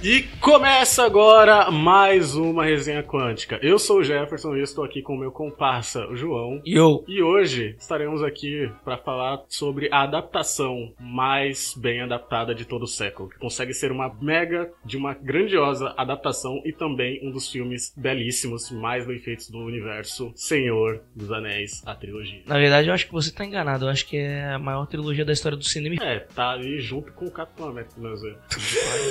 E começa agora mais uma resenha quântica. Eu sou o Jefferson e estou aqui com o meu comparsa, o João. E eu. E hoje estaremos aqui para falar sobre a adaptação mais bem adaptada de todo o século, que consegue ser uma mega de uma grandiosa adaptação e também um dos filmes belíssimos, mais bem feitos do universo Senhor dos Anéis, a trilogia. Na verdade, eu acho que você tá enganado. Eu acho que é a maior trilogia da história do cinema. É, tá ali junto com o Capitão América, não sei.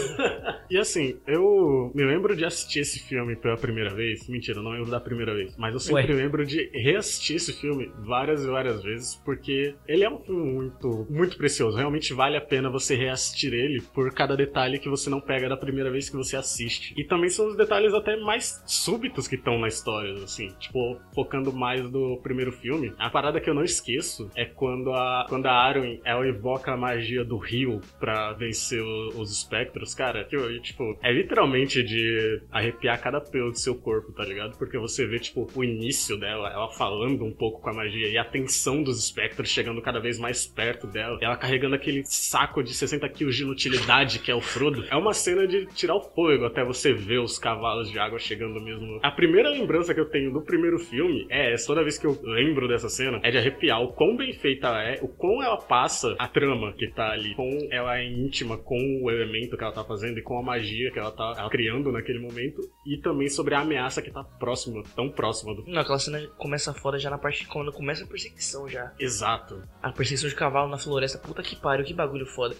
e assim, eu me lembro de assistir esse filme pela primeira vez. Mentira, não lembro da primeira vez. Mas eu sempre Ué. lembro de reassistir esse filme várias e várias vezes, porque ele é um filme muito, muito precioso. Realmente vale a pena você reassistir ele por cada detalhe que você não pega da primeira vez que você assiste. E também são os detalhes até mais súbitos que estão na história, assim. Tipo, focando mais do primeiro filme. A parada que eu não esqueço é quando a, quando a Arwen, ela invoca a magia do rio pra vencer os espectros. Cara, que tipo, é literalmente de arrepiar cada pelo do seu corpo, tá ligado? Porque você vê, tipo, o início dela, ela falando um pouco com a magia e a tensão dos espectros chegando cada vez mais perto dela. Ela carregando aquele saco de 60 quilos de inutilidade que é o Frodo. É uma cena de tirar o fôlego até você ver os cavalos de água chegando mesmo. A primeira lembrança que eu tenho do primeiro filme é. Toda vez que eu lembro dessa cena, é de arrepiar o quão bem feita ela é, o quão ela passa a trama que tá ali, quão ela é íntima com o elemento que ela tá fazendo e com a magia que ela tá ela criando naquele momento, e também sobre a ameaça que tá próxima, tão próxima do. Não, aquela cena começa foda já na parte quando começa a perseguição já. Exato. A perseguição de cavalo na floresta. Puta que pariu, que bagulho foda.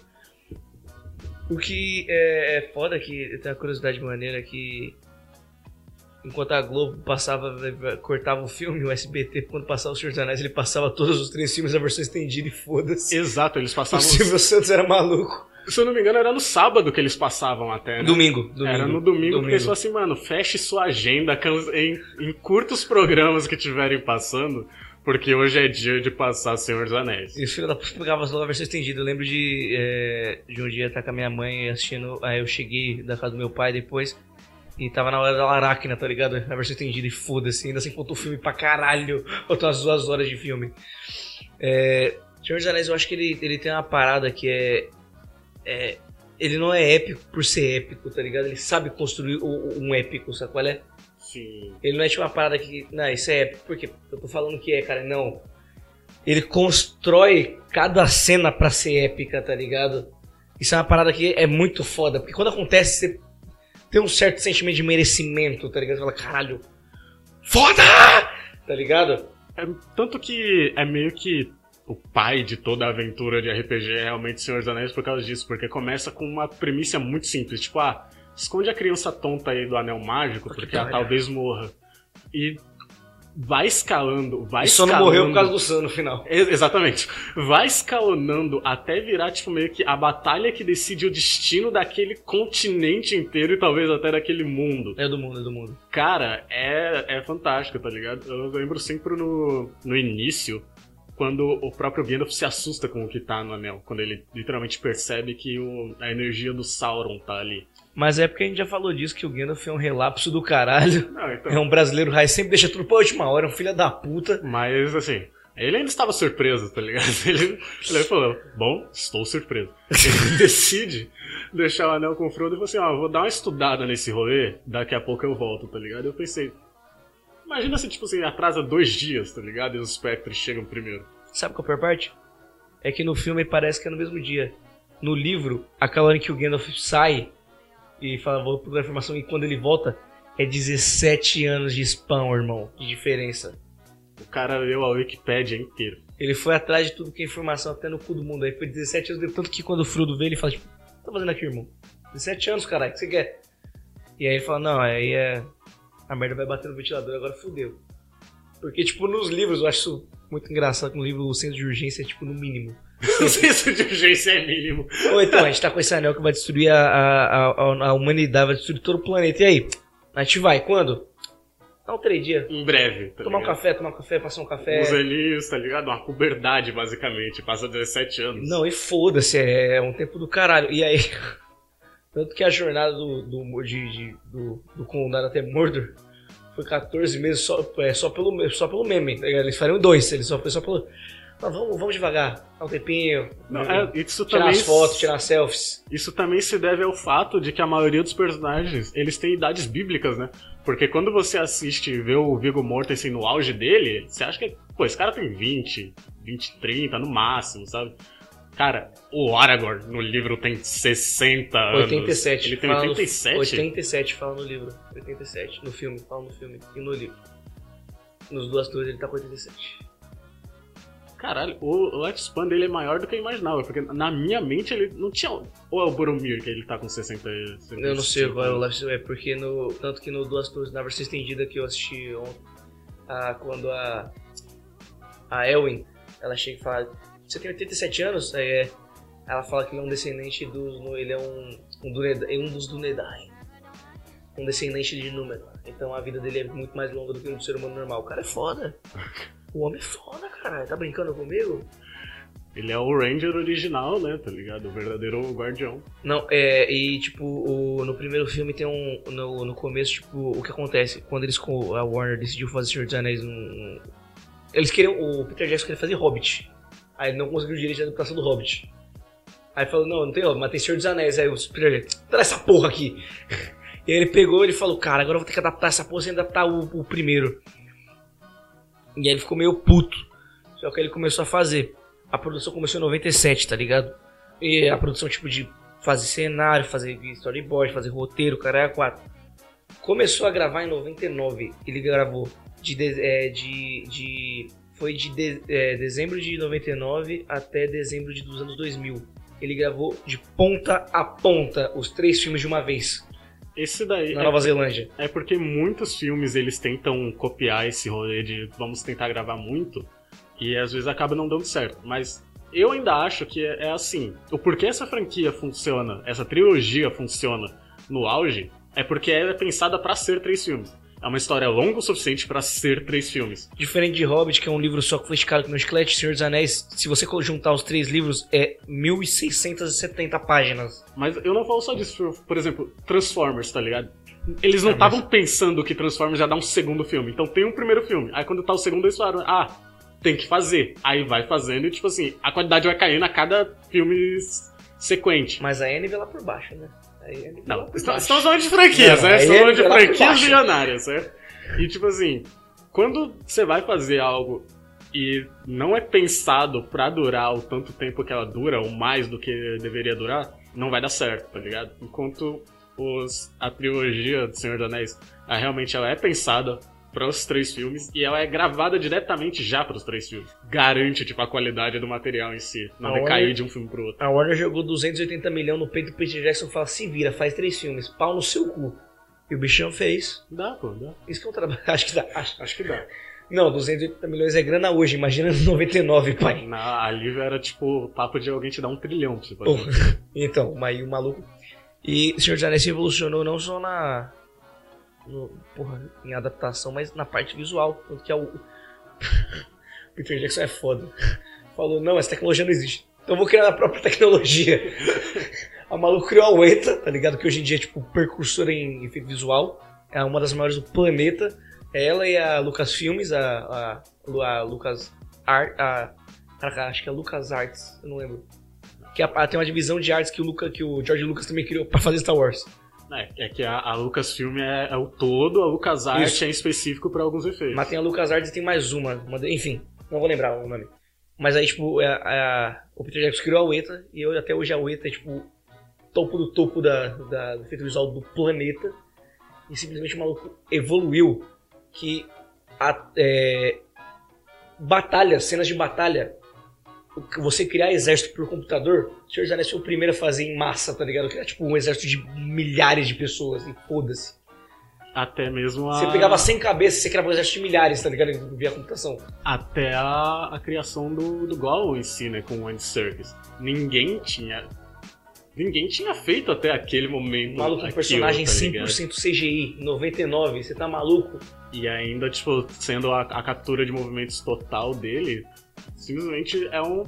O que é, é foda que tenho uma curiosidade maneira que enquanto a Globo passava, cortava o filme, o SBT, quando passava o Senhor dos Anéis, ele passava todos os três filmes na versão estendida e foda-se. Exato, eles O passavam. Silvio Santos era maluco. Se eu não me engano, era no sábado que eles passavam até, né? Domingo, domingo. Era no domingo, porque eles assim, mano, feche sua agenda em, em curtos programas que tiverem passando, porque hoje é dia de passar Senhor dos Anéis. E os filhos da puta pegavam logo a versão estendida. Eu lembro de, é, de um dia estar com a minha mãe assistindo. Aí eu cheguei da casa do meu pai depois. E tava na hora da Laracna, tá ligado? Na versão estendida e foda-se. Ainda assim faltou filme pra caralho. Faltam umas duas horas de filme. É, Senhor dos Anéis, eu acho que ele, ele tem uma parada que é, é. Ele não é épico por ser épico, tá ligado? Ele sabe construir o- o- um épico, sabe qual é? Sim. Ele não é tipo uma parada que. Não, isso é épico. Por quê? Eu tô falando que é, cara. Não. Ele constrói cada cena pra ser épica, tá ligado? Isso é uma parada que é muito foda. Porque quando acontece, você tem um certo sentimento de merecimento, tá ligado? Você fala, caralho. Foda! Tá ligado? É, tanto que é meio que o pai de toda a aventura de RPG é realmente Senhor dos Anéis por causa disso, porque começa com uma premissa muito simples, tipo, ah, esconde a criança tonta aí do anel mágico, Porque ela talvez morra. E vai escalando, vai E só não escalando. morreu por causa do Sam no final. Ex- Exatamente. Vai escalonando até virar, tipo, meio que a batalha que decide o destino daquele continente inteiro e talvez até daquele mundo. É do mundo, é do mundo. Cara, é, é fantástico, tá ligado? Eu lembro sempre no, no início, quando o próprio Gandalf se assusta com o que tá no anel. Quando ele literalmente percebe que o- a energia do Sauron tá ali. Mas é porque a gente já falou disso, que o Gandalf é um relapso do caralho. Não, então. É um brasileiro raiz, sempre deixa tudo pra última hora, é um filho da puta. Mas, assim, ele ainda estava surpreso, tá ligado? Ele, ele falou, bom, estou surpreso. Ele decide deixar o anel com o Frodo e falou assim, ó, vou dar uma estudada nesse rolê, daqui a pouco eu volto, tá ligado? Eu pensei, imagina se, tipo assim, atrasa dois dias, tá ligado? E os espectros chegam primeiro. Sabe qual é a pior parte? É que no filme parece que é no mesmo dia. No livro, aquela hora que o Gandalf sai e fala, vou procurar informação, e quando ele volta, é 17 anos de spam, irmão, de diferença. O cara leu a Wikipédia inteira. Ele foi atrás de tudo que é informação, até no cu do mundo. Aí foi 17 anos tanto que quando o Frodo vê, ele fala, tipo, o que tá fazendo aqui, irmão? 17 anos, caralho, o que você quer? E aí ele fala, não, aí é... A merda vai bater no ventilador, agora fudeu. Porque, tipo, nos livros, eu acho isso muito engraçado, que no livro o centro de urgência é, tipo, no mínimo. O senso de urgência é mínimo. Ou então, a gente tá com esse anel que vai destruir a, a, a, a humanidade, vai destruir todo o planeta. E aí? A gente vai, quando? Dá um três dias. Em breve, tá Tomar um café, tomar um café, passar um café. Os Elis, tá ligado? Uma puberdade, basicamente. Passa 17 anos. Não, e foda-se, é um tempo do caralho. E aí. Tanto que a jornada do, do, de, de- do, do Condado até Mordor foi 14 meses só, é, só, pelo, só pelo meme. tá ligado? Eles fariam dois, eles só foi só pelo. Não, vamos, vamos devagar, dá um tempinho. Não, é, isso tirar também as fotos, tirar selfies. Isso também se deve ao fato de que a maioria dos personagens, eles têm idades bíblicas, né? Porque quando você assiste e vê o Viggo Mortensen no auge dele, você acha que, pô, esse cara tem 20, 20, 30 no máximo, sabe? Cara, o Aragorn no livro tem 60 anos. 87. Ele tem fala no- 87? 87 fala no livro. 87. No filme, fala no filme. E no livro. Nos duas torres ele tá com 87. Caralho, o lifespan dele é maior do que eu imaginava, porque na minha mente ele não tinha. Ou é o Boromir que ele tá com 60 e- 65 Eu não sei qual é o anos? Life É porque no. Tanto que no Duas Torres, na versão estendida que eu assisti ontem, a, quando a. A Elwin, ela chega e fala. Você tem 87 anos? Aí é. Ela fala que ele é um descendente dos. Ele é um. Um, é um dos Dunedain. Um descendente de Númenor. Então a vida dele é muito mais longa do que do ser humano normal. O cara é foda. O homem é foda, caralho. Tá brincando comigo? Ele é o Ranger original, né? Tá ligado? O verdadeiro guardião. Não, é, e tipo, o- no primeiro filme tem um. No, no começo, tipo, o que acontece? Quando eles com a Warner decidiu fazer Senhor dos Anéis num. Eles queriam. O Peter Jackson queria fazer Hobbit. Aí ele não conseguiu direito de adaptação do Hobbit. Aí falou, não, não tem Hobbit, mas tem Senhor dos Anéis. Aí o Peter Jackson, traz essa porra aqui. E aí ele pegou ele falou, cara, agora eu vou ter que adaptar essa porra sem adaptar o, o primeiro. E aí ele ficou meio puto. Só que ele começou a fazer. A produção começou em 97, tá ligado? E a produção, tipo, de fazer cenário, fazer storyboard, fazer roteiro, cara, é quatro. Começou a gravar em 99. Ele gravou de. de- é, de, de- foi de, de- é, dezembro de 99 até dezembro de, dos anos 2000. Ele gravou de ponta a ponta os três filmes de uma vez Esse daí na é, Nova Zelândia. é porque muitos filmes eles tentam copiar esse rolê de vamos tentar gravar muito e às vezes acaba não dando certo. Mas eu ainda acho que é, é assim. O porquê essa franquia funciona, essa trilogia funciona no auge, é porque ela é pensada pra ser três filmes. É uma história longa o suficiente pra ser três filmes. Diferente de Hobbit, que é um livro só que foi esticado no esqueleto, Senhor dos Anéis, se você juntar os três livros, é 1670 páginas. Mas eu não falo só disso, por exemplo, Transformers, tá ligado? Eles não Ah, estavam mas- pensando que Transformers já dá um segundo filme. Então tem um primeiro filme. Aí quando tá o segundo, eles falaram, ah, tem que fazer. Aí vai fazendo e, tipo assim, a qualidade vai caindo a cada filme sequente. Mas aí é nivelar por baixo, né? Aí nivelar Não, estamos falando de franquias, Não, né? Estamos falando de franquias milionárias, certo? E, tipo assim, quando você vai fazer algo e não é pensado pra durar o tanto tempo que ela dura, ou mais do que deveria durar, não vai dar certo, tá ligado? Enquanto os, a trilogia do Senhor dos Anéis, ela realmente ela é pensada para os três filmes e ela é gravada diretamente já para os três filmes. Garante, tipo, a qualidade do material em si, não A decair Warner- de um filme pro outro. A Warner jogou 280 milhões no peito do Peter Jackson e fala: se vira, faz três filmes, pau no seu cu. E o bichão fez. Dá, pô, dá. Isso que é um trabalho. Acho que dá. Acho. Acho que dá. Não, 280 milhões é grana hoje, imagina no 99, pai. Na, ali era tipo papo de alguém te dar um trilhão fazer. Porra. Então, mas aí o maluco. E Senhor dos Anéis revolucionou não só na. No- porra, em adaptação, mas na parte visual. Tanto que é o. Peter Jackson é foda. Falou, não, essa tecnologia não existe. Então eu vou criar a própria tecnologia. a maluco criou a Weta, tá ligado? Que hoje em dia é tipo precursora em efeito visual. É uma das maiores do planeta. É ela e a Lucas Filmes, a, a, a Lucas Art. A, caraca, acho que é Lucas Arts, eu não lembro. Que a- tem uma divisão de artes que o, Luca, que o George Lucas também criou pra fazer Star Wars. É, é que a, a Lucasfilm é, é o todo, a LucasArts é específico pra alguns efeitos. Mas tem a Lucas Arts e tem mais uma, uma de- enfim, não vou lembrar o nome. Mas aí, tipo, é- é- o Peter Jackson criou a UETA e eu, até hoje a UETA é, tipo, topo do topo da, da- do efeito visual do planeta. E simplesmente o maluco evoluiu que a, é, batalhas, cenas de batalha, você criar exército por computador, o Senhor dos Anéis foi o primeiro a fazer em massa, tá ligado? Criar, tipo, um exército de milhares de pessoas e foda-se. Até mesmo a. Você pegava 100 cabeças, você criava um exército de milhares, tá ligado? Via computação. Até a, a criação do, do Gollum em si, né? Com o Andy Serkis. Ninguém tinha. Ninguém tinha feito até aquele momento. Maluco, um personagem tá ligado? 100% CGI, 99, você tá maluco? E ainda, tipo, sendo a, a captura de movimentos total dele, simplesmente é um.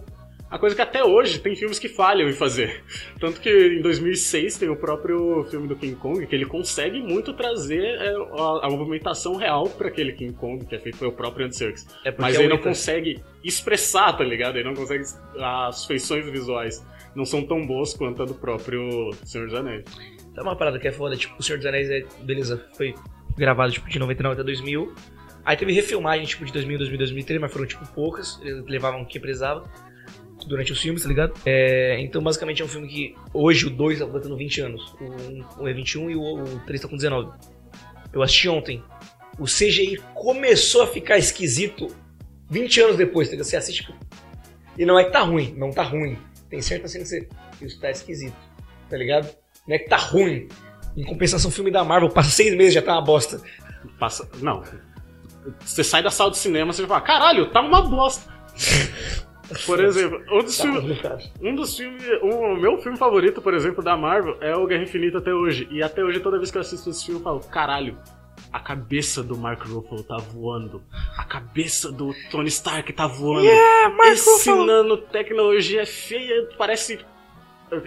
A coisa que até hoje tem filmes que falham em fazer. Tanto que em 2006 tem o próprio filme do King Kong, que ele consegue muito trazer é, a, a movimentação real para aquele King Kong, que é feito pelo próprio Andy Serkis. É Mas ele não consegue expressar, tá ligado? Ele não consegue. As feições visuais não são tão boas quanto a do próprio Senhor dos Anéis. Tá uma parada que é foda, tipo, O Senhor dos Anéis é. Beleza, foi gravado tipo, de 99 até 2000. Aí teve refilmagem tipo de 2000, 2000, 2003, mas foram tipo poucas. Eles levavam o que precisava durante os filmes, tá ligado? É, então, basicamente, é um filme que hoje o 2 tá completando 20 anos. O 1 é 21 e o, o 3 tá com 19. Eu assisti ontem. O CGI começou a ficar esquisito 20 anos depois, tá ligado? Você assiste tipo, e não é que tá ruim, não tá ruim. Tem certa cena que você. Isso tá esquisito, tá ligado? Não é que tá ruim. Em compensação, o filme da Marvel passa seis meses já tá uma bosta. Passa. Não. Você sai da sala de cinema e você fala, caralho, tá uma bosta. Por exemplo, um dos, Tá filmes, um dos filmes. O meu filme favorito, por exemplo, da Marvel é o Guerra Infinita até hoje. E até hoje, toda vez que eu assisto esse filme, eu falo, caralho. A cabeça do Mark Ruffalo tá voando. A cabeça do Tony Stark tá voando. Esse nanotecnologia é feia, parece.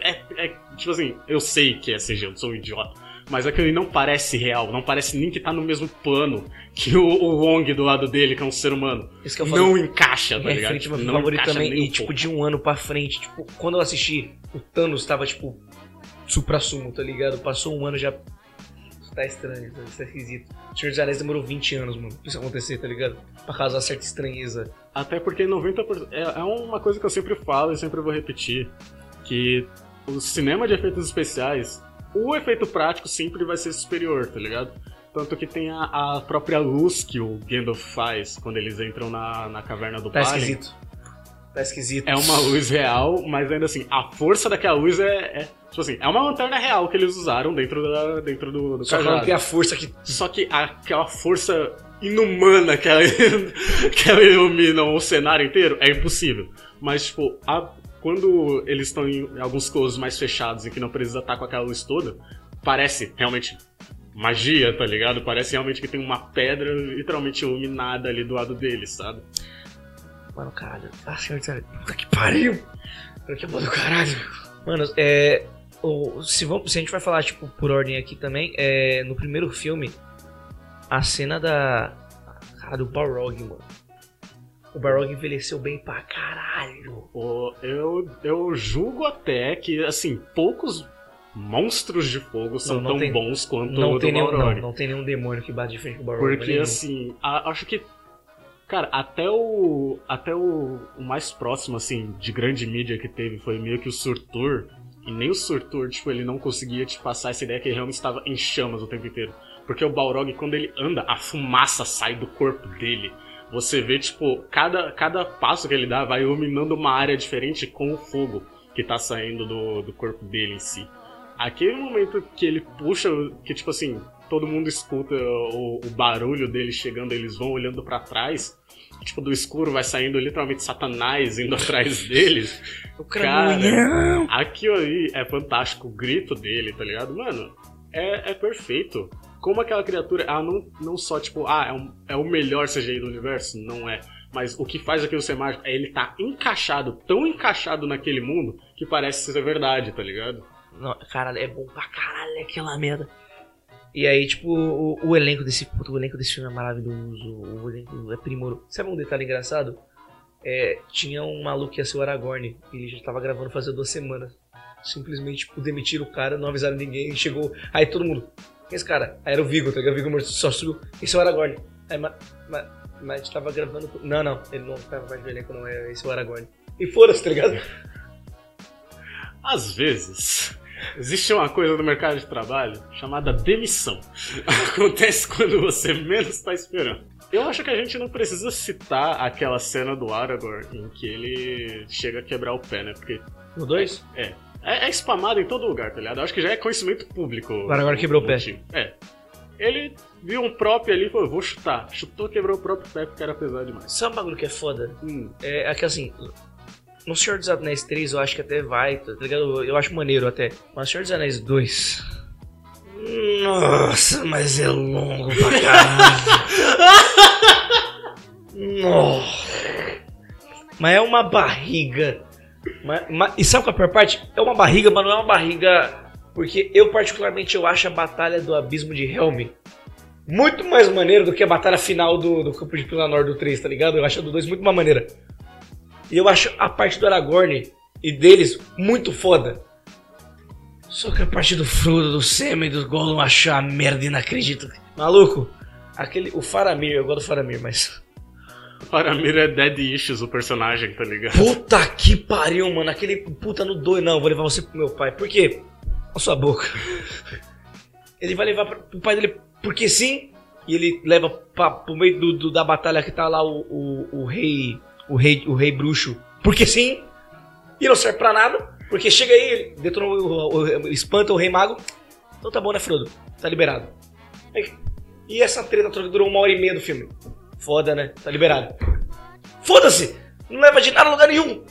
É, é- tipo assim, eu sei que é CG, eu sou um idiota. Mas aquele não parece real, não parece nem que tá no mesmo plano que o, o Wong do lado dele, que é um ser humano. Isso que eu falo. Não encaixa, tá É ligado? meu não favorito encaixa também. nem um E, tipo, pouco. de um ano pra frente, tipo, quando eu assisti, o Thanos tava, tipo, supra-sumo, tá ligado? Passou um ano já. Isso tá estranho, isso é esquisito. O Senhor dos Anéis demorou 20 anos, mano, pra isso acontecer, tá ligado? Pra causar certa estranheza. Até porque 90%. É, é uma coisa que eu sempre falo e sempre vou repetir: que o cinema de efeitos especiais, o efeito prático sempre vai ser superior, tá ligado? Tanto que tem a, a própria luz que o Gandalf faz quando eles entram na, na caverna do Tá Balin. esquisito. Tá esquisito. É uma luz real, mas ainda assim, a força daquela luz é. é tipo assim, é uma lanterna real que eles usaram dentro, da, dentro do, do Só que cajado. não tem a força que. Só que aquela força inumana que ela, que ela ilumina o cenário inteiro é impossível. Mas, tipo, a- quando eles estão em alguns closes mais fechados e que não precisa estar com aquela luz toda, parece realmente magia, tá ligado? Parece realmente que tem uma pedra literalmente iluminada ali do lado deles, sabe? Mano, caralho. Ah, Senhor. Puta que pariu! Que bom do caralho. Mano, é. o- se, vamos, se a gente vai falar, tipo, por ordem aqui também, é, no primeiro filme, a cena da. Cara, do Balrog, mano. O Balrog envelheceu bem pra caralho. Eu, eu julgo até que, assim, poucos monstros de fogo são Não, não tão tem- bons quanto Não o do tem, nenhum, não, Balrog. não tem nenhum demônio que bate de frente com o Balrog. Porque nenhum. assim, a- acho que. Cara, até o. Até o, o mais próximo, assim, de grande mídia que teve foi meio que o Surtur. E nem o Surtur, tipo, ele não conseguia te passar essa ideia que ele realmente estava em chamas o tempo inteiro. Porque o Balrog, quando ele anda, a fumaça sai do corpo dele. Você vê, tipo, cada, cada passo que ele dá vai iluminando uma área diferente com o fogo que tá saindo do, do corpo dele em si. Aquele momento que ele puxa, que tipo assim, todo mundo escuta o, o barulho dele chegando, eles vão olhando pra trás, tipo, do escuro vai saindo literalmente Satanás indo atrás deles. O Cara, aquilo ali é fantástico, o grito dele, tá ligado? Mano, é, é perfeito. Como aquela criatura, ela não, não só, tipo, ah, é, um- é o melhor CGI do universo, não é. Mas o que faz aquilo ser mágico é ele tá encaixado, tão encaixado naquele mundo, que parece ser verdade, tá ligado? Não, caralho, é bom pra caralho aquela merda. E aí, tipo, o, o elenco desse. o elenco desse filme é maravilhoso. O elenco é primoroso. Sabe um detalhe engraçado? É, tinha um maluco que ia ser o Aragorn. Ele já tava gravando fazia duas semanas. Simplesmente, tipo, demitiram o cara, não avisaram ninguém. Chegou. Aí todo mundo. Esse cara? Aí era o Vigo, tá ligado? O Vigo morto só subiu. Esse é o Aragorn. Aí, mas, mas, mas tava gravando. com- Não, não. Ele não tava mais do elenco, não. É, esse é o Aragorn. E foda-se, tá ligado? Às vezes, existe uma coisa no mercado de trabalho chamada demissão. Acontece quando você menos está esperando. Eu acho que a gente não precisa citar aquela cena do Aragorn em que ele chega a quebrar o pé, né? Porque No 2? é, é spamado em todo lugar, tá ligado? Eu acho que já é conhecimento público. O Aragorn quebrou o pé. motivo. É. Ele viu um prop ali e falou, vou chutar. Chutou, quebrou o próprio pé porque era pesado demais. Sabe um bagulho que é foda? Hum, É, é que assim, no Senhor dos Anéis 3 eu acho que até vai, tá ligado? Eu acho maneiro até. Mas Senhor dos Anéis 2. Nossa, mas é longo pra caralho. Nossa. Mas é uma barriga Mas, mas- e sabe qual é a pior parte? É uma barriga, mas não é uma barriga. Porque eu, particularmente, eu acho a batalha do abismo de Helm muito mais maneiro do que a batalha final do, do campo de Pilanor do 3, tá ligado? Eu acho a do 2 muito mais maneira. E eu acho a parte do Aragorn e deles muito foda. Só que a parte do Frodo, do Sam e do Gollum eu acho a merda inacreditável. Maluco, aquele, o Faramir, eu gosto do Faramir, mas... Faramir é Dead Issues, o personagem, tá ligado? Puta que pariu, mano. Aquele puta no dois. Não, vou levar você pro meu pai. Por quê? Olha sua boca. Ele vai levar pro pai dele porque sim. E ele leva pra, pro meio do, do- da batalha que tá lá o, o, o rei. O rei. O rei bruxo. Porque sim. E não serve pra nada. Porque chega aí, detonou o, o- espanta o rei mago. Então tá bom, né, Frodo? Tá liberado. Aí- E essa treta durou uma hora e meia do filme. Foda, né? Tá liberado. Foda-se! Não leva de nada a lugar nenhum!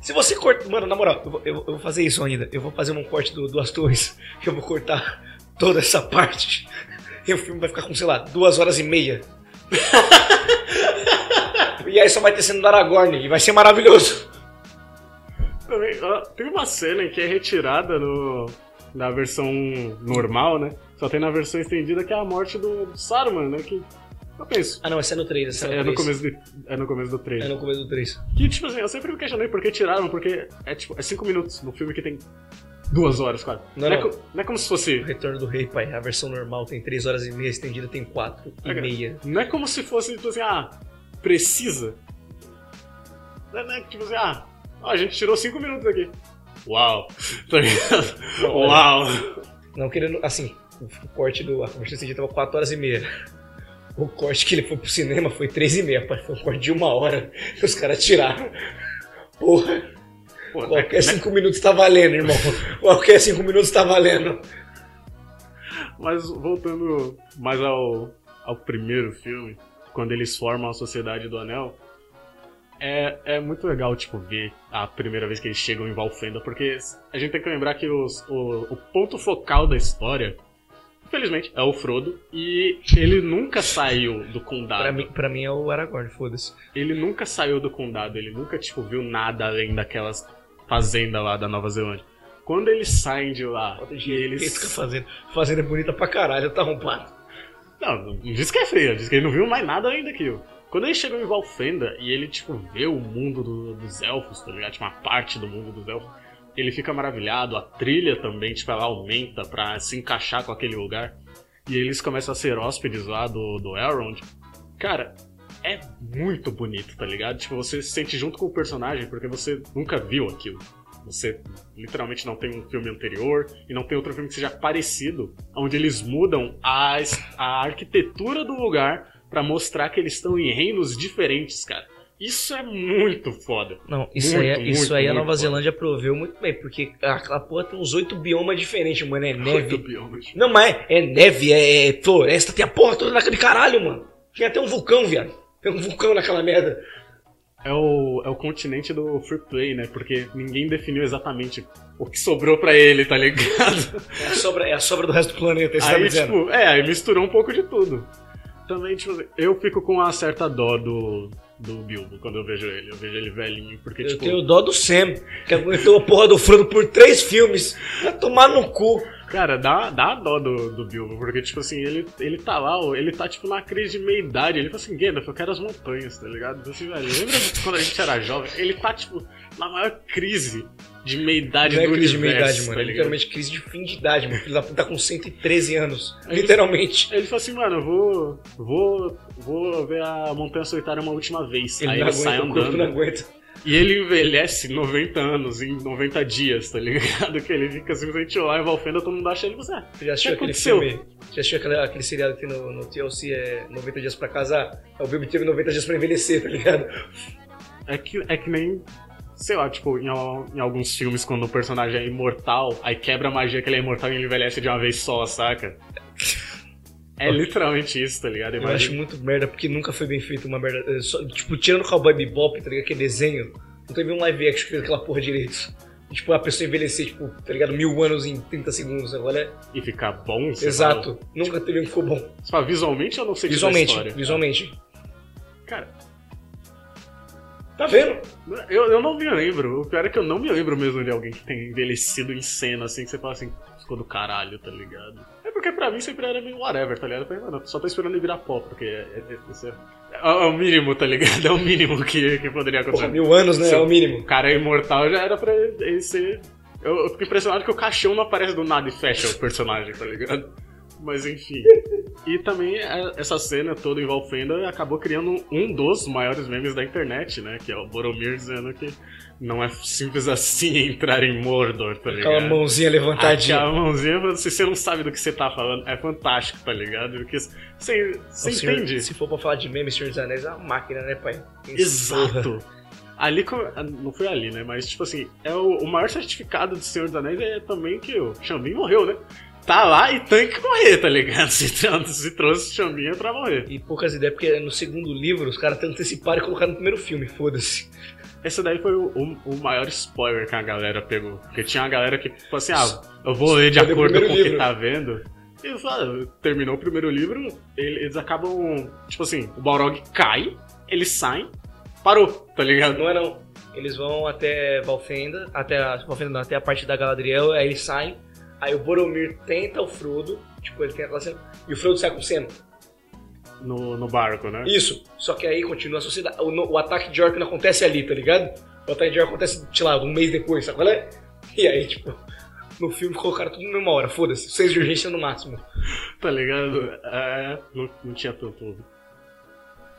Se você corta. Mano, na moral, eu vou, eu vou- fazer isso ainda. Eu vou fazer um corte do Duas Torres. Que eu vou cortar toda essa parte. E o filme vai ficar com, sei lá, duas horas e meia. e aí só vai ter cena do Aragorn. E vai ser maravilhoso. Tem uma cena que é retirada no, na versão normal, né? Só tem na versão estendida que é a morte do Saruman, né? Que eu penso. Ah, não, essa é no 3. Essa é É no, no, 3. começo do, é no começo do trailer. É no começo do 3. Que, tipo assim, eu sempre me questionei por que tiraram, porque é tipo, é cinco minutos no filme que tem duas horas, quase. Não, é, não. co- não é como se O fosse. Retorno do Rei, pai. A versão normal tem 3 horas e meia, estendida tem 4 e É, meia. Não é como se fosse, tipo assim, ah, precisa. Não é, não é tipo assim, ah, ó, a gente tirou cinco minutos aqui. Uau! Tá ligado? É. Uau! Não querendo. Assim, o corte do. A versão estendida tava 4 horas e meia. O corte que ele foi pro cinema foi 3 e meia, pai. Foi um corte de uma hora. que Os caras tiraram. Porra, Pô, qualquer né- 5 minutos tá valendo, irmão. Qualquer 5 minutos tá valendo. Mas voltando mais ao, ao primeiro filme, quando eles formam a Sociedade do Anel, é, é muito legal, tipo, ver a primeira vez que eles chegam em Valfenda, porque a gente tem que lembrar que os- o, o ponto focal da história, infelizmente, é o Frodo, e ele nunca saiu do condado. Pra mim, pra mim é o Aragorn, foda-se. Ele nunca saiu do condado, ele nunca, tipo, viu nada além daquelas fazendas lá da Nova Zelândia. Quando eles saem de lá, Foda e de eles... fazendo. Fazenda é bonita pra caralho, tá arrombado. Não, não diz que é feio, diz que ele não viu mais nada além daquilo. Quando ele chegou em Valfenda e ele, tipo, vê o mundo do- dos elfos, tá ligado? Tipo, uma parte do mundo dos elfos, ele fica maravilhado. A trilha também, tipo, ela aumenta pra se encaixar com aquele lugar. E eles começam a ser hóspedes lá do, do Elrond. Cara, é muito bonito, tá ligado? Tipo, você se sente junto com o personagem porque você nunca viu aquilo. Você literalmente não tem um filme anterior e não tem outro filme que seja parecido, onde eles mudam a, a arquitetura do lugar pra mostrar que eles estão em reinos diferentes, cara. Isso é muito foda. Não, isso Muito, aí, é- muito, isso aí a Nova foda. Zelândia proveu muito bem, porque aquela porra tem uns oito biomas diferentes, mano. É Oito neve. biomas. Não, mas é, é neve, é, é floresta, tem a porra toda naquele caralho, mano. Tinha até um vulcão, viado. Tem um vulcão naquela merda. É o, é o continente do free play, né? Porque ninguém definiu exatamente o que sobrou pra ele, tá ligado? É a sobra, é a sobra do resto do planeta, isso tá Aí, dizendo. tipo, é, aí misturou um pouco de tudo. Também, tipo, eu fico com uma certa dó do, do Bilbo quando eu vejo ele. Eu vejo ele velhinho, porque, Eu tipo. tenho dó do Sam, que aguentou a porra do Frodo por três filmes. Vai tomar no cu. Cara, dá, dá dó do, do Bilbo, porque, tipo assim, ele, ele tá lá, ele tá, tipo, na crise de meia-idade. Ele fala assim, Gandalf, eu quero as montanhas, tá ligado? Então, assim, velho, lembra quando a gente era jovem? Ele tá, tipo, na maior crise de meia-idade é do crise de universo, meia-idade, mano. tá É literalmente crise de fim de idade, mano. Filho da puta tá com 113 anos. Ele- Literalmente. Ele falou assim, mano, eu vou, vou, vou ver a Montanha Solitária uma última vez. Ele Aí não ele sai aguenta, o corpo andando. não aguenta. E ele envelhece 90 anos em 90 dias, tá ligado? Que ele fica simplesmente lá em Valfenda, todo mundo acha ele, você, ah, Você já assistiu aquele aconteceu? filme? Já assistiu aquele, aquele seriado que tem no, no TLC é 90 dias pra casar? É o Bilbo teve 90 dias pra envelhecer, tá ligado? É que, é que nem, sei lá, tipo, em, em alguns filmes, quando o personagem é imortal, aí quebra a magia que ele é imortal e ele envelhece de uma vez só, saca? É literalmente isso, tá ligado? Eu Imagina- acho muito merda, porque nunca foi bem feito uma merda. é, só- tipo, tirando o Cowboy Bebop, tá ligado? Aquele desenho, não teve um live action que fez aquela porra direito. E, tipo, a pessoa envelhecer, tipo, tá ligado? Mil anos em 30 segundos. Agora é. E ficar bom, você Exato. Nunca teve um que ficou bom. fala. Você fala, visualmente eu não sei Visualmente, visualmente. Cara. Tá vendo? Eu, eu não me lembro. O pior é que eu não me lembro mesmo de alguém que tenha envelhecido em cena, assim, que você fala assim, ficou do caralho, tá ligado? É porque pra mim sempre era meio whatever, tá ligado? Eu falei, mano, só tô esperando ele virar pó, porque é, é, é, é, é o mínimo, tá ligado? É o mínimo que, que poderia acontecer. Porra, mil anos, né? Se É o mínimo. O cara é imortal, já era pra ele ser. Eu, eu fico impressionado que o caixão não aparece do nada e fecha o personagem, tá ligado? Mas enfim. E também é, essa cena toda em Valfenda acabou criando um dos maiores memes da internet, né? Que é o Boromir dizendo que não é simples assim entrar em Mordor, tá ligado? Aquela mãozinha levantadinha. Aquela mãozinha, se você não sabe do que você tá falando, é fantástico, tá ligado? Porque você, você senhor- entende. Se for pra falar de meme, Senhor dos Anéis é uma máquina, né, pai? Porra. Exato. Ali, co- não foi ali, né? Mas, tipo assim, é o, o maior certificado do Senhor dos Anéis é também que o Xambin morreu, né? Tá lá e tem que morrer, tá ligado? Se, se trouxe o Xambin é pra morrer. E poucas ideias, porque no segundo livro os caras anteciparam e colocaram no primeiro filme, foda-se. Esse daí foi o, o- o maior spoiler que a galera pegou. Porque tinha uma galera que, tipo assim, ah, eu vou ler de o acordo com o que tá vendo. E fala, terminou o primeiro livro, ele- eles acabam. Tipo assim, o Balrog cai, eles saem, parou, tá ligado? Não é não. Eles vão até Valfenda, até a, Valfenda não, até a parte da Galadriel, aí eles saem, aí o Boromir tenta o Frodo, tipo, ele tenta aquela cena, e o Frodo sai com cena. No, no barco, né? Isso. Só que aí continua a sociedade. O, no- o ataque de orc não acontece ali, tá ligado? O ataque de orc acontece, sei lá, um mês depois, sabe qual é? E aí, tipo, no filme colocaram tudo na mesma hora, foda-se. Seis de urgência no máximo. Tá ligado? É, não, não tinha tanto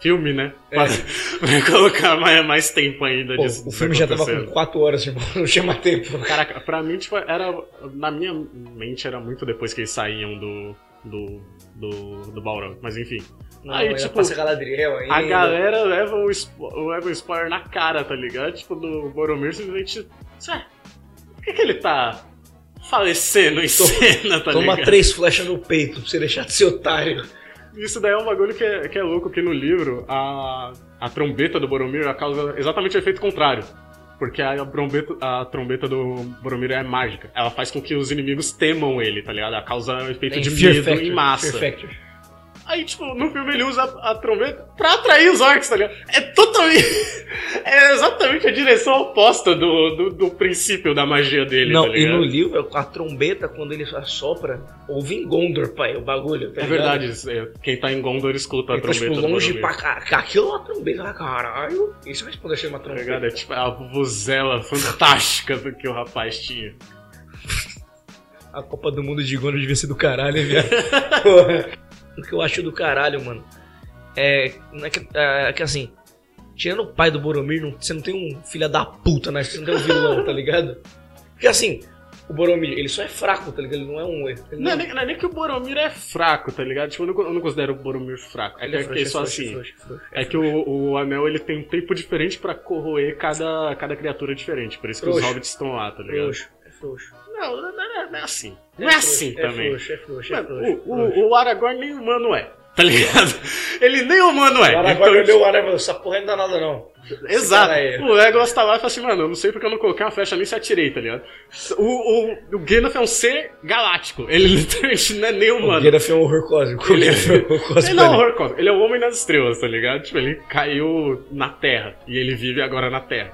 filme, né? É. Pra, pra colocar mais, mais tempo ainda Pô, disso. o filme já tava com 4 horas, irmão. Não tinha mais tempo. Caraca, pra mim, tipo, era. Na minha mente era muito depois que eles saíam do. do. do, do Balrog. Mas enfim. Não, Aí, tipo, passa Galadriel ainda. A galera leva o, leva o spoiler na cara, tá ligado? Tipo, do Boromir simplesmente. Ué, por que, que ele tá falecendo em cena, tá Toma ligado? três flechas no peito pra você deixar de ser otário. Isso daí é um bagulho que é, que é louco, que no livro a, a trombeta do Boromir ela causa exatamente o efeito contrário. Porque a trombeta, a trombeta do Boromir é mágica. Ela faz com que os inimigos temam ele, tá ligado? Ela causa um efeito Tem de medo Factor, em massa. Fear Factor. Aí, tipo, no filme ele usa a, a trombeta pra atrair os orcs, tá ligado? É totalmente. É exatamente a direção oposta do, do, do princípio da magia dele, Não, tá e no livro, a trombeta, quando ele assopra, ouve em Gondor, pai, o bagulho. Tá É verdade, é, quem tá em Gondor escuta a tá, trombeta tipo, longe pra caralho. Aquilo é uma trombeta, caralho. Isso vai responder uma Tá trombeta. ligado? É tipo a vuvuzela fantástica do que o rapaz tinha. A Copa do Mundo de Gondor devia ser do caralho? Porra. O que eu acho do caralho, mano, é, não é, que, é que assim, tirando o pai do Boromir, não- você não tem um filho da puta, né? Você não tem um vilão, tá ligado? Porque assim, o Boromir, ele só é fraco, tá ligado? Ele não é um... Ele Não é, nem, não é nem que o Boromir é fraco, tá ligado? Tipo, eu não, eu não considero o Boromir fraco. É ele que, é é que frouxo, só é frouxo, assim. é frouxo, é É que o, o anel ele tem um tempo diferente pra corroer cada, cada criatura diferente. Por isso que os hobbits estão lá, tá ligado? Frouxo, é frouxo. Não, não, não é- é assim. Não é, assim é também. É é é o, o, o Aragorn nem humano é, tá ligado? Ele nem humano é. O Aragorn Então, olhou o Aragorn e essa porra não dá nada não. Exato. O Legolas tá lá e fala assim, mano, eu não sei porque eu não coloquei uma flecha nem se atirei, tá ligado? O, o, o Gandalf é um ser galáctico. Ele literalmente não é nem O humano. Gandalf é um horror cósmico. Ele é- um horror cósmico. Ele não é um horror cósmico, ele é o homem das estrelas, tá ligado? Tipo, ele caiu na Terra e ele vive agora na Terra.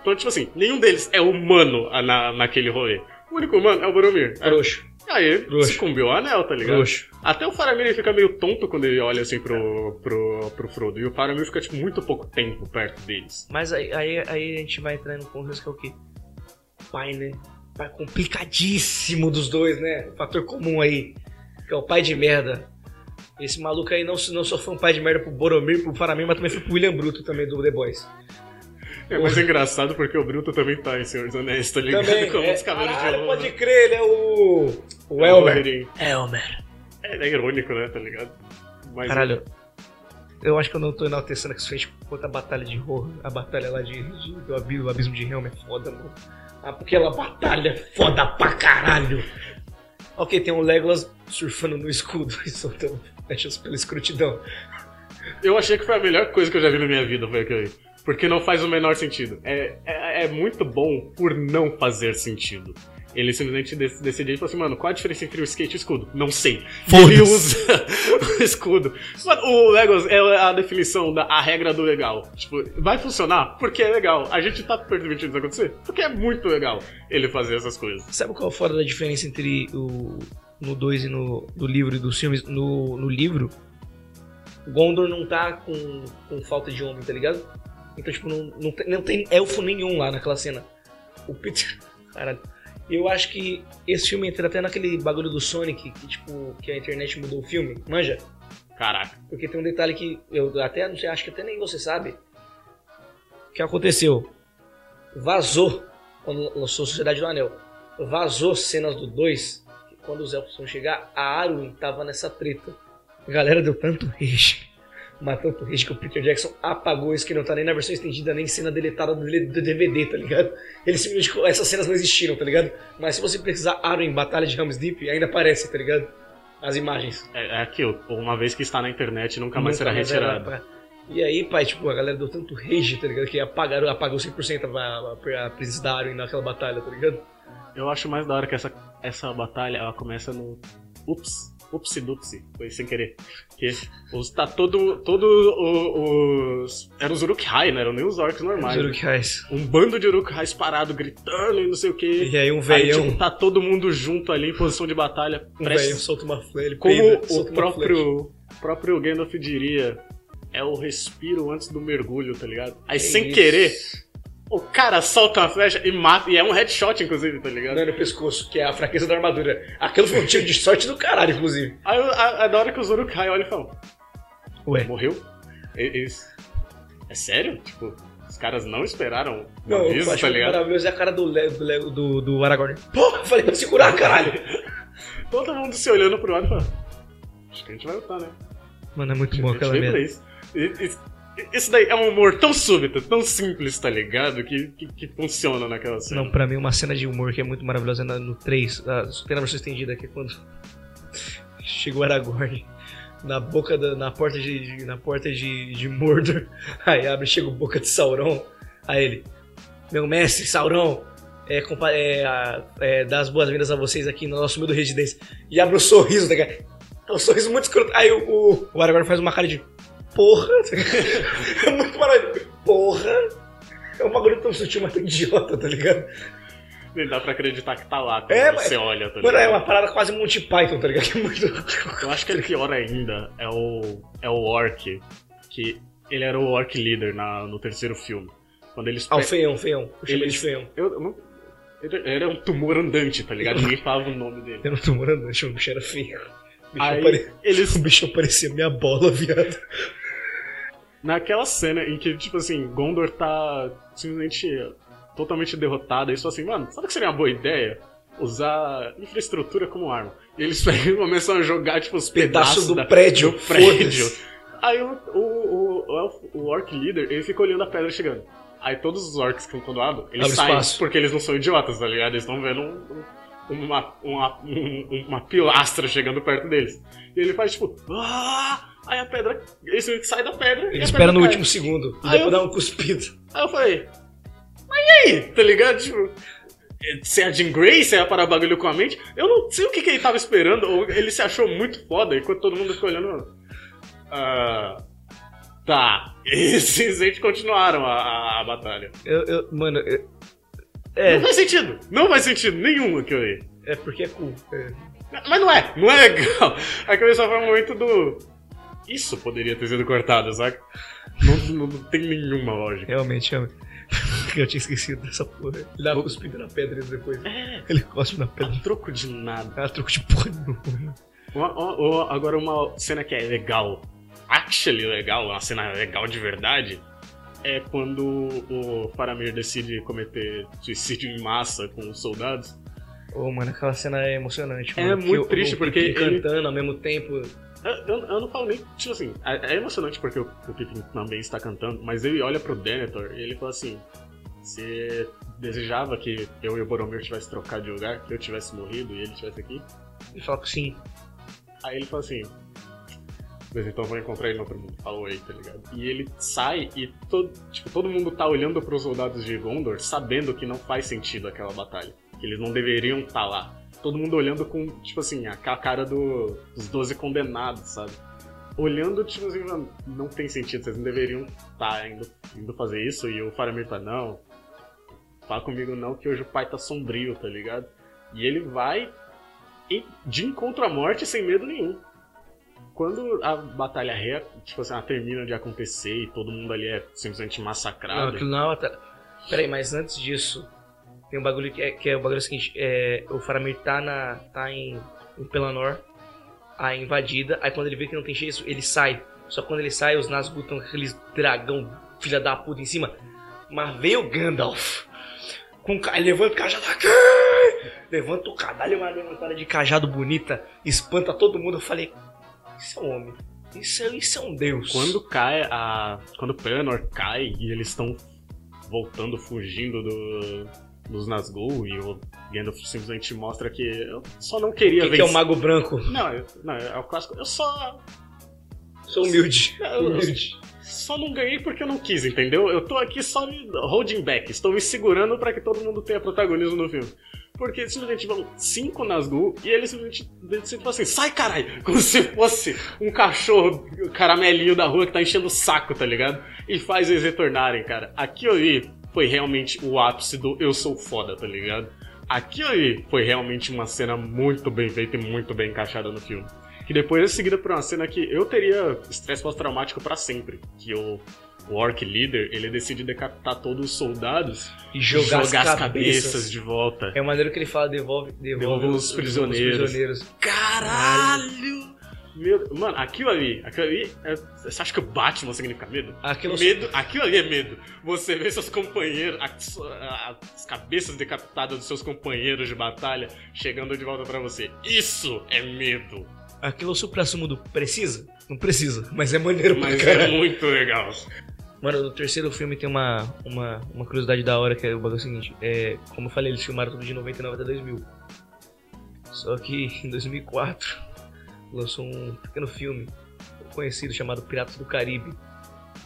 Então, tipo assim, nenhum deles é humano na, naquele rolê. O único humano é o Boromir. Frouxo, Aí Frouxo. sucumbiu ao anel, tá ligado? frouxo. Até o Faramir fica meio tonto quando ele olha assim pro, pro, pro Frodo. E o Faramir fica, tipo, muito pouco tempo perto deles. Mas aí, aí, aí a gente vai entrar no contexto que é o quê? Pai, né? Pai complicadíssimo dos dois, né? Fator comum aí. Que é o pai de merda. Esse maluco aí não, não só foi um pai de merda pro Boromir, pro Faramir, mas também foi pro William Bruto também do The Boys. É mais engraçado porque o Bruto também tá em Senhor dos Anéis, tá ligado? Também, Com é, os cabelos de caralho, ouro. pode crer, ele é o... O É Elmer. Wolverine. Elmer. É, é irônico, né, tá ligado? Mas, Caralho, eu acho que eu não tô enaltecendo que isso fez contra a batalha de Rohan. A batalha lá de, de- do abismo, o abismo de Helm é foda, mano. Ah, Aquela batalha é foda pra caralho. Ok, tem um Legolas surfando no escudo e soltando flechas pela escrutidão. Eu achei que foi a melhor coisa que eu já vi na minha vida, foi aquilo aí. Porque não faz o menor sentido. É, é, é muito bom por não fazer sentido. Ele simplesmente dec- decidiu e falou assim, mano, qual a diferença entre o skate e o escudo? Não sei. Ele usa o escudo. Mano, o Legos é a definição da a regra do legal. Tipo, vai funcionar porque é legal. A gente tá permitindo isso acontecer porque é muito legal ele fazer essas coisas. Sabe qual é fora da diferença entre o no 2 e no do livro e dos filmes? No, no livro, o Gondor não tá com, com falta de homem, tá ligado? Então, tipo, não, não, tem, não tem elfo nenhum lá naquela cena. O Peter. Caralho. Eu acho que esse filme entra até naquele bagulho do Sonic, que, tipo, que a internet mudou o filme. Manja? Caraca. Porque tem um detalhe que eu até não sei, acho que até nem você sabe. O que aconteceu? Vazou quando lançou Sociedade do Anel. Vazou cenas do 2. que Quando os elfos vão chegar, a Arwen tava nessa treta. A galera deu tanto rage. Mas tanto rage que o Peter Jackson apagou isso que não tá nem na versão estendida, nem cena deletada do DVD, tá ligado? Ele simplesmente. Essas cenas não existiram, tá ligado? Mas se você precisar Arwen Batalha de Helm's Deep, ainda aparece, tá ligado? As imagens. É, é aquilo. Uma vez que está na internet, nunca mais será retirado. era pra- E aí, pai, tipo, a galera deu tanto rage, tá ligado? Que apagaram, apagou 100% a, a, a presença da Arwen naquela batalha, tá ligado? Eu acho mais da hora que essa, essa batalha ela começa no. Ups, upsi dupsi, foi sem querer. Que os, tá todo. Todo o- os. Eram os Uruk-hai, não eram nem os orcs normais. Os né? Uruk-hais. Um bando de Uruk-hais parado, gritando e não sei o que. E aí um Aí, velhão, tipo, tá todo mundo junto ali em posição de batalha. um prestes- velhão solta uma flecha, ele Como peida, o próprio, próprio Gandalf diria, é o respiro antes do mergulho, tá ligado? Aí É sem isso. querer, o cara solta uma flecha e mata, e é um headshot, inclusive, tá ligado? Não é no pescoço, que é a fraqueza da armadura. Aquilo foi um tiro de sorte do caralho, inclusive. Aí a, a da hora que os Uruk-hai olham e falam, Ué. morreu? Eles... É sério? Tipo, os caras não esperaram um Não, eu aviso, acho tá ligado? maravilhoso é a cara do, Le, do, Le- do, do Aragorn. Porra, eu falei pra segurar, caralho! Todo mundo se olhando pro lado e falando, acho que a gente vai lutar, né? Mano, é muito bom aquela merda. E- e- Isso daí é um humor tão súbito, tão simples, tá ligado? Que, que, que funciona naquela cena. Não, pra mim, uma cena de humor que é muito maravilhosa é no 3, ah, tem na versão estendida, que é quando chega o Aragorn na boca da, na porta de, de- na porta de, de Mordor, aí abre, chega o boca de Sauron, aí ele, meu mestre Sauron, é, é, a- é, dá as boas-vindas a vocês aqui no nosso humilde residência, e abre o sorriso, tá ligado? É um sorriso muito escroto, aí o, o, o Aragorn faz uma cara de porra, é muito maravilhoso, porra, é um bagulho tão sutil, mas tão idiota, tá ligado? Nem dá pra acreditar que tá lá quando É, você mas- olha, tá Mano, ligado? é uma parada quase Monty Python, tá ligado? É muito. Eu acho que é pior ainda é o, é o Orc, que ele era o Orc Leader na, no terceiro filme. Quando eles... Ah, o feião, feião. Eu chamei Eles- de feião. eu, eu não... Ele ele era um tumor andante, tá ligado? Ninguém falava o nome dele. Eu não tô morando, o bicho era feio. O bicho, Aí apare... eles o bicho parecia minha bola, viado. Naquela cena em que, tipo assim, Gondor tá simplesmente totalmente derrotado, eles falam assim, mano, sabe que seria uma boa ideia? Usar infraestrutura como arma. E eles pegam começam a jogar, tipo, os Pedaço pedaços do da- prédio, do prédio. Aí o, o, o, o, Orc Leader, ele fica olhando a pedra chegando. Aí todos os orcs que estão quando abrem, eles Abre saem, espaço. porque eles não são idiotas, tá ligado? Eles estão vendo um- um- uma, uma, um- uma pilastra chegando perto deles. E ele faz tipo, ah! Aí a pedra, ele sai da pedra Ele espera pedra no cai. último segundo. E Aí depois eu- dá um cuspido. Aí eu falei, mas e aí? Tá ligado? Tipo, se é a Jean Grey, se é parar o bagulho com a mente, eu não sei o que, que ele tava esperando, ou ele se achou muito foda, enquanto todo mundo ficou olhando. Ah. Tá. E simplesmente continuaram a, a- a batalha. Eu, eu- mano, eu- Não é, faz sentido. Não faz sentido nenhum aquilo aí. é porque é cool. É. Mas não é, não é legal. Aquele só foi momento do. Isso poderia ter sido cortado, saca? Não, não, não tem nenhuma lógica. Realmente, realmente. Eu tinha esquecido dessa porra. Ele dá uma cuspida na pedra depois. É, Ele cospe na pedra. a troco de nada. Ah, troco de porra nenhuma. Uma- uma- uma- agora, uma cena que é legal, actually legal, uma cena legal de verdade, é quando o Faramir decide cometer suicídio em massa com os soldados. Ô, mano, aquela cena é emocionante. É mano, muito o- triste, o porque ele- cantando ao mesmo tempo. Eu, eu- eu não falo nem, tipo assim, é, é emocionante porque o, o Pippin também está cantando, mas ele olha pro Denethor e ele fala assim: Você desejava que eu e o Boromir tivesse trocado de lugar, que eu tivesse morrido e ele tivesse aqui? Ele fala que sim. Aí ele fala assim. Mas então vou encontrar ele no outro mundo. Falou aí, tá ligado? E ele sai e todo, tipo, todo mundo tá olhando pros soldados de Gondor sabendo que não faz sentido aquela batalha. Que eles não deveriam estar lá. Todo mundo olhando com, tipo assim, a ca- cara do, dos 12 condenados, sabe? Olhando, tipo assim, mano, não tem sentido, vocês não deveriam estar indo, indo fazer isso. E o Faramir tá, não, fala comigo não, que hoje o pai tá sombrio, tá ligado? E ele vai de encontro à morte sem medo nenhum. Quando a batalha ré, tipo assim, ela termina de acontecer e todo mundo ali é simplesmente Não, massacrado. aquilo não é uma batalha. Peraí, mas antes disso, tem um bagulho que é, que é o bagulho seguinte: é, o Faramir tá, na, tá em, em Pelanor, a invadida, aí quando ele vê que não tem chance, ele sai. Só que quando ele sai, os Nazgûl estão aqueles dragão, filha da puta, em cima. Mas vem o Gandalf. Com, levanta o cajado aqui! Levanta o cadalho, uma levantada de cajado bonita, espanta todo mundo. Eu falei: Isso é um homem. Isso é, isso é um deus. Quando cai a. Quando Pelennor cai e eles estão voltando, fugindo do, dos Nazgûl e o Gandalf simplesmente mostra que eu só não queria que, que vencer. é o Mago Branco? Não, eu- não, é o clássico. Eu só. Sou humilde. Eu- eu- Humilde. Só não ganhei porque eu não quis, entendeu? Eu tô aqui só holding back, estou me segurando pra que todo mundo tenha protagonismo no filme. Porque simplesmente vão cinco Nazgûl e eles simplesmente decidem assim, sai caralho! Como se fosse um cachorro caramelinho da rua que tá enchendo o saco, tá ligado? E faz eles retornarem, cara. Aquilo ali foi realmente o ápice do eu sou foda, tá ligado? Aquilo ali foi realmente uma cena muito bem feita e muito bem encaixada no filme. Que depois é seguida por uma cena que eu teria estresse pós-traumático pra sempre. Que o, o Orc Leader, ele decide decapitar todos os soldados E jogar, jogar, as, as cabeças. cabeças de volta. É a maneira que ele fala, devolve, devolve, Devolve os prisioneiros. prisioneiros. Caralho! Meu, mano, aquilo ali, aquilo ali, é- você acha que o Batman significa medo? Aquilo Medo, aquilo ali é medo. Você vê seus companheiros, as, as cabeças decapitadas dos seus companheiros de batalha chegando de volta pra você. Isso é medo. Aquilo é o supra-sumo do precisa? Não precisa, mas é maneiro pra Mas é caralho. muito legal. Mano, no terceiro filme tem uma, uma, uma curiosidade da hora, que é o bagulho seguinte. É, como eu falei, eles filmaram tudo de 99 até 2000. Só que em 2004 lançou um pequeno filme conhecido chamado Piratas do Caribe,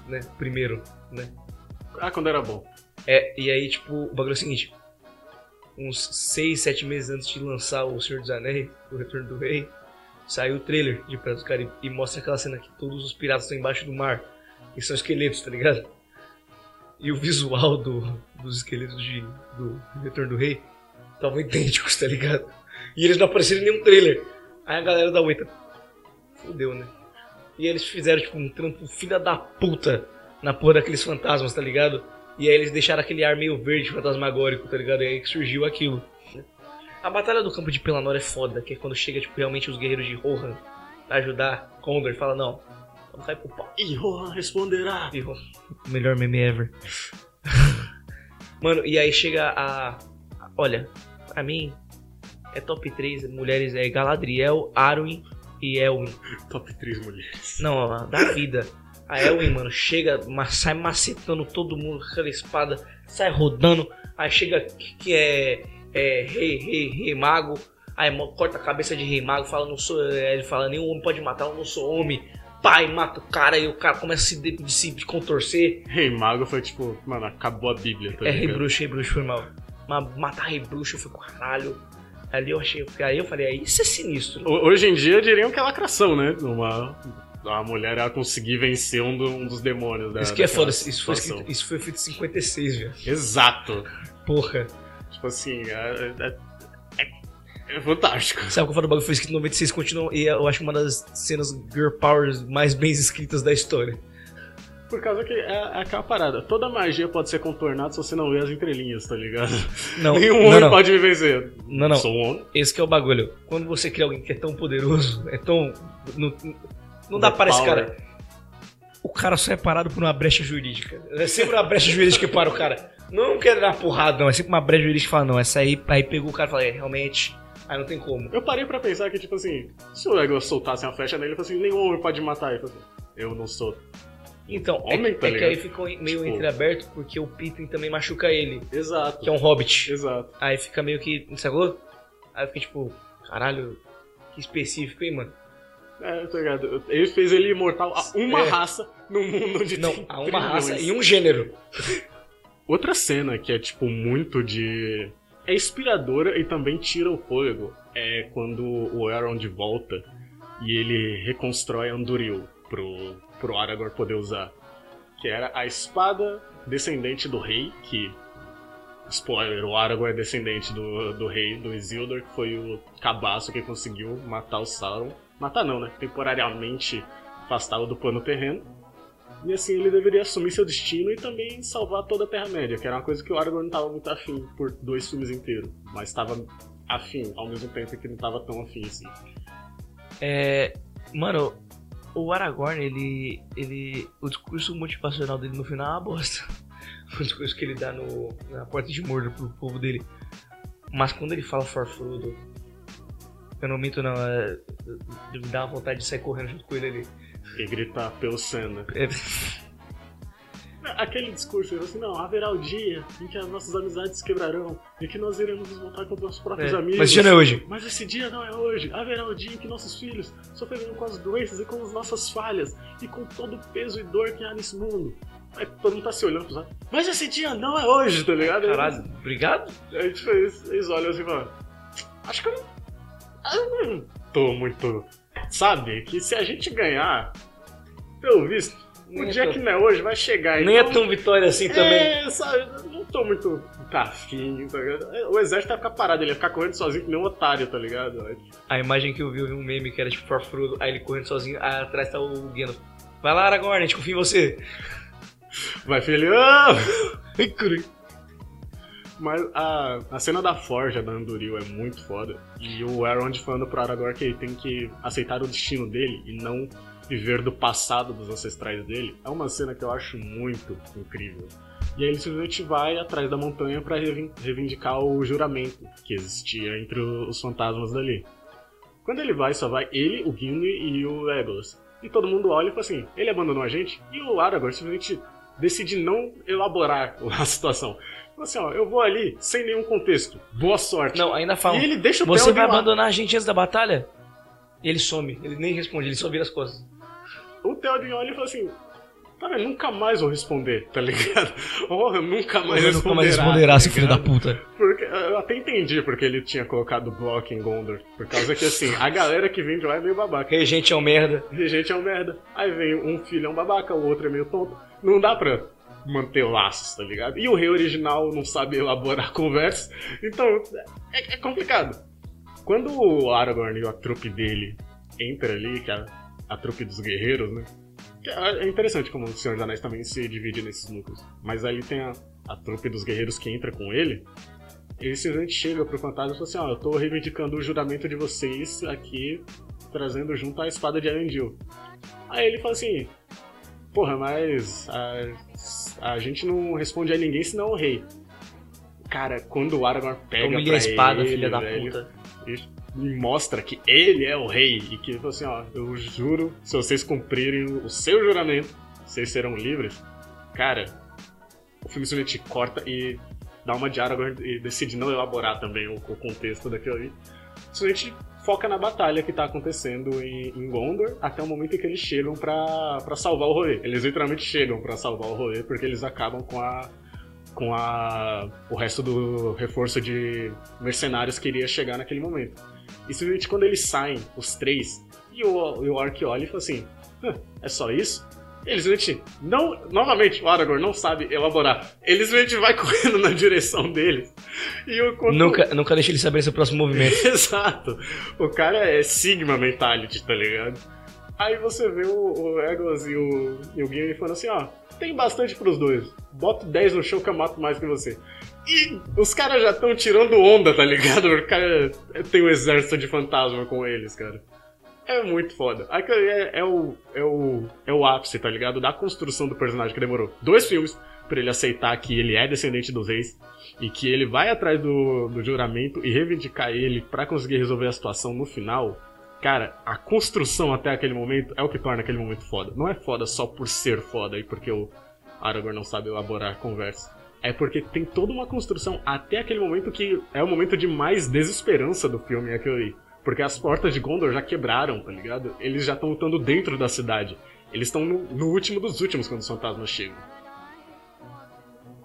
né? Primeiro, né? Ah, quando era bom. É, e aí, tipo, o bagulho é o seguinte: uns 6, 7 meses antes de lançar O Senhor dos Anéis, O Retorno do Rei, saiu o trailer de Piratas do Caribe e mostra aquela cena que todos os piratas estão embaixo do mar e são esqueletos, tá ligado? E o visual do, dos esqueletos de, do Retorno do Rei estavam idênticos, tá ligado? E eles não apareceram em nenhum trailer. Aí a galera da Weta, fudeu, né? E eles fizeram, tipo, um trampo filha da puta na porra daqueles fantasmas, tá ligado? E aí eles deixaram aquele ar meio verde fantasmagórico, tá ligado? E aí que surgiu aquilo. A batalha do campo de Pelanor é foda, que é quando chega, tipo, realmente os guerreiros de Rohan pra ajudar Condor fala, não, vamos cair pro pau. E Rohan responderá. E Rohan, melhor meme ever. Mano, e aí chega a... Olha, pra mim, é top 3 mulheres, é Galadriel, Arwen e Elwin. Top 3 mulheres. Não, da vida. A Elwin, mano, chega, sai macetando todo mundo com aquela espada, sai rodando, aí chega que, que é, é rei, rei, rei mago, aí corta a cabeça de rei mago, fala, não sou, ele fala, nenhum homem pode matar, eu não sou homem. Pai, mata o cara e o cara começa a se, de, de se contorcer. Rei Mago foi tipo, mano, acabou a Bíblia, tá É rei bruxo, rei bruxo, foi mal. Mas matar rei bruxo, fui caralho. Ali eu achei, aí eu falei, aí isso é sinistro. Ho- Hoje em dia diriam que é lacração, né? Uma, a mulher ela conseguir vencer um, do- um dos demônios da Isso que é foda, isso foi, escrito- isso foi feito em 56, velho. Exato. Porra. Tipo assim, é, é- é- fantástico. Sabe foi o bagulho que foi escrito em 96 continua, e eu acho uma das cenas girl powers mais bem escritas da história. Por causa que é, é aquela parada. Toda magia pode ser contornada se você não vê as entrelinhas, tá ligado? Não, Nenhum não, homem não. pode me vencer. Não, não. Sou um homem. Esse que é o bagulho. Quando você cria alguém que é tão poderoso, é tão. Não, não dá para esse cara. O cara só é parado por uma brecha jurídica. É sempre uma brecha jurídica que para o cara. Não quer dar porrada, não. É sempre uma brecha jurídica que fala, não, essa aí, aí pegou o cara e fala, é, realmente, aí não tem como. Eu parei pra pensar que, tipo assim, se o Legolas soltasse uma flecha nele, ele falou assim, nenhum homem pode matar. Ele falou assim, eu não sou. Então, é, Homem, que- tá é que aí ficou meio Tipo- entreaberto porque o Pippin também machuca ele, Exato. que é um hobbit. Exato. Aí fica meio que. Sacou? Aí eu fiquei tipo, caralho, que específico, hein, mano? É, tá ligado? Ele fez ele imortal a uma É. raça no mundo onde Não, há uma trilhões. raça e um gênero. Outra cena que é, tipo, muito de. É inspiradora e também tira o fôlego. É quando o Elrond volta e ele reconstrói Anduril pro, pro Aragorn poder usar. Que era a espada descendente do rei, que. Spoiler, o Aragorn é descendente do, do rei, do Isildur, que foi o cabaço que conseguiu matar o Sauron. Matar não, né? Temporariamente afastá-lo do plano terreno. E assim ele deveria assumir seu destino e também salvar toda a Terra-média, que era uma coisa que o Aragorn não estava muito afim por dois filmes inteiros, mas estava afim ao mesmo tempo que não estava tão afim assim. É. Mano, o Aragorn, ele. ele o discurso motivacional dele no final é uma bosta. O discurso que ele dá no, na porta de Mordor pro povo dele. Mas quando ele fala Farfrudo, eu não minto não, é, me dá vontade de sair correndo junto com ele ali. E gritar pelo Senna. É, Aquele discurso assim, não, haverá o dia em que as nossas amizades se quebrarão e que nós iremos nos voltar contra nossos próprios É, amigos. mas isso não é hoje. Mas esse dia não é hoje. Haverá o dia em que nossos filhos sofrerão com as doenças e com as nossas falhas e com todo o peso e dor que há nesse mundo. Aí todo mundo tá se olhando, sabe? Mas esse dia não é hoje, tá ligado? caralho, obrigado? Aí tipo, eles, eles olham assim falam, acho que eu não, eu não tô muito... Sabe, que se a gente ganhar, pelo visto, o Nem é dia tão- que não é hoje vai chegar. Nem é então- tão vitória assim também. é, sabe, eu não tô muito tá afim, tá ligado? O exército vai ficar parado, ele ia ficar correndo sozinho que nem um otário, tá ligado? A imagem que eu vi, eu vi um meme que era tipo Farfrudo, aí ele correndo sozinho, aí atrás tá o Gandalf. Vai lá, Aragorn, a gente confia em você. Vai, filhão! Ai, caralho. Mas a, a cena da forja da Anduril é muito foda. E o Elrond falando pro Aragorn que ele tem que aceitar o destino dele e não viver do passado dos ancestrais dele. É uma cena que eu acho muito incrível. E aí ele simplesmente vai atrás da montanha reivin- reivindicar o juramento que existia entre os fantasmas dali. Quando ele vai, só vai ele, o Gimli e o Legolas. E todo mundo olha e fala assim, ele abandonou a gente? E o Aragorn simplesmente decide não elaborar a situação. Assim, ó, eu vou ali sem nenhum contexto. Boa sorte. Não, ainda fala. E ele deixa o Você vai lá. abandonar a gente antes da batalha? E ele some, ele nem responde, ele só vira as costas. O Theoden olha e fala assim, tá vendo, nunca mais vou responder, tá ligado? Oh, eu nunca mais responderá. nunca mais responderá, tá filho da puta. Porque eu até entendi porque ele tinha colocado o bloco em Gondor. Por causa que, assim, a galera que vem de lá é meio babaca. Regente é um merda. Regente é um merda. Aí vem um filho é um babaca, o outro é meio tonto. Não dá pra manter laços, tá ligado? E o rei original não sabe elaborar conversas. Então, é, é complicado. Quando o Aragorn e a trupe dele entra ali, que é a, a trupe dos guerreiros, né? É é interessante como o Senhor dos Anéis também se divide nesses núcleos. Mas ali tem a, a trupe dos guerreiros que entra com ele. Ele simplesmente chega pro fantasma e fala assim: Ó, eu tô reivindicando o juramento de vocês aqui, trazendo junto a espada de Elendil. Aí ele fala assim: Porra, mas a, a gente não responde a ninguém senão o rei. Cara, quando o Aragorn pega Humilha a espada, ele, filha da velho, puta. e mostra que ele é o rei e que ele falou assim, ó, eu juro, se vocês cumprirem o seu juramento, vocês serão livres. Cara, o filme simplesmente corta e dá uma de Aragorn e decide não elaborar também o, o contexto daquilo ali. Simplesmente foca na batalha que tá acontecendo em, em Gondor até o momento em que eles chegam pra salvar o rolê. Eles literalmente chegam pra salvar o rolê porque eles acabam com a com a o resto do reforço de mercenários que iria chegar naquele momento. E simplesmente quando eles saem, os três, e o, e o Orc olha e fala assim: "Hã, é só isso? Eles simplesmente, não, novamente, o Aragorn não sabe elaborar. Ele simplesmente vai correndo na direção deles. E o quando- Nunca, nunca deixe ele saber seu próximo movimento. Exato. O cara é Sigma Mentality, tá ligado? Aí você vê o, o Egos e o, e o Gimli falando assim, ó, tem bastante pros dois. Bota 10 no chão que eu mato mais que você. E os caras já estão tirando onda, tá ligado? O cara tem um exército de fantasma com eles, cara. É muito foda. Aquele É, é o, é, o, é o ápice, tá ligado? Da construção do personagem que demorou dois filmes pra ele aceitar que ele é descendente dos reis e que ele vai atrás do, do juramento e reivindicar ele pra conseguir resolver a situação no final. Cara, a construção até aquele momento é o que torna aquele momento foda. Não é foda só por ser foda e porque o Aragorn não sabe elaborar conversa. É porque tem toda uma construção até aquele momento que é o momento de mais desesperança do filme, é ali. Porque as portas de Gondor já quebraram, tá ligado? Eles já estão lutando dentro da cidade. Eles estão no, no último dos últimos quando os fantasmas chegam.